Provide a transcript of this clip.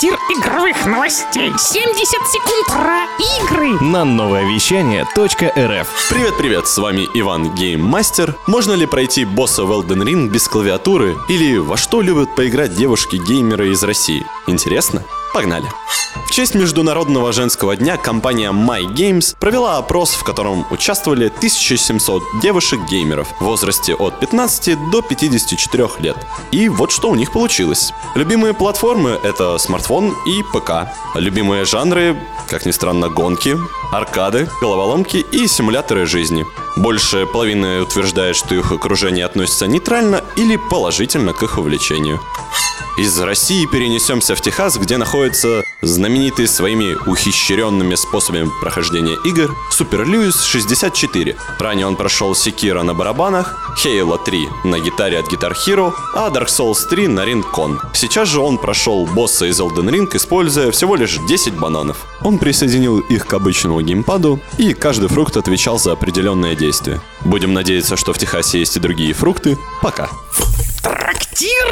Трактир игровых новостей. 70 секунд про игры. На новое вещание .рф Привет-привет, с вами Иван Гейммастер. Можно ли пройти босса в Elden Ring без клавиатуры? Или во что любят поиграть девушки-геймеры из России? Интересно? Погнали! В честь Международного женского дня компания My Games провела опрос, в котором участвовали 1700 девушек-геймеров в возрасте от 15 до 54 лет. И вот что у них получилось. Любимые платформы — это смартфон и ПК. Любимые жанры, как ни странно, гонки, аркады, головоломки и симуляторы жизни. Больше половины утверждает, что их окружение относится нейтрально или положительно к их увлечению. Из России перенесемся в Техас, где находится знаменитый своими ухищренными способами прохождения игр Супер Льюис 64. Ранее он прошел Секира на барабанах, Halo 3 на гитаре от Guitar Hero, а Dark Souls 3 на Ring Сейчас же он прошел босса из Elden Ring, используя всего лишь 10 бананов. Он присоединил их к обычному геймпаду, и каждый фрукт отвечал за определенное действие. Будем надеяться, что в Техасе есть и другие фрукты. Пока. Трактир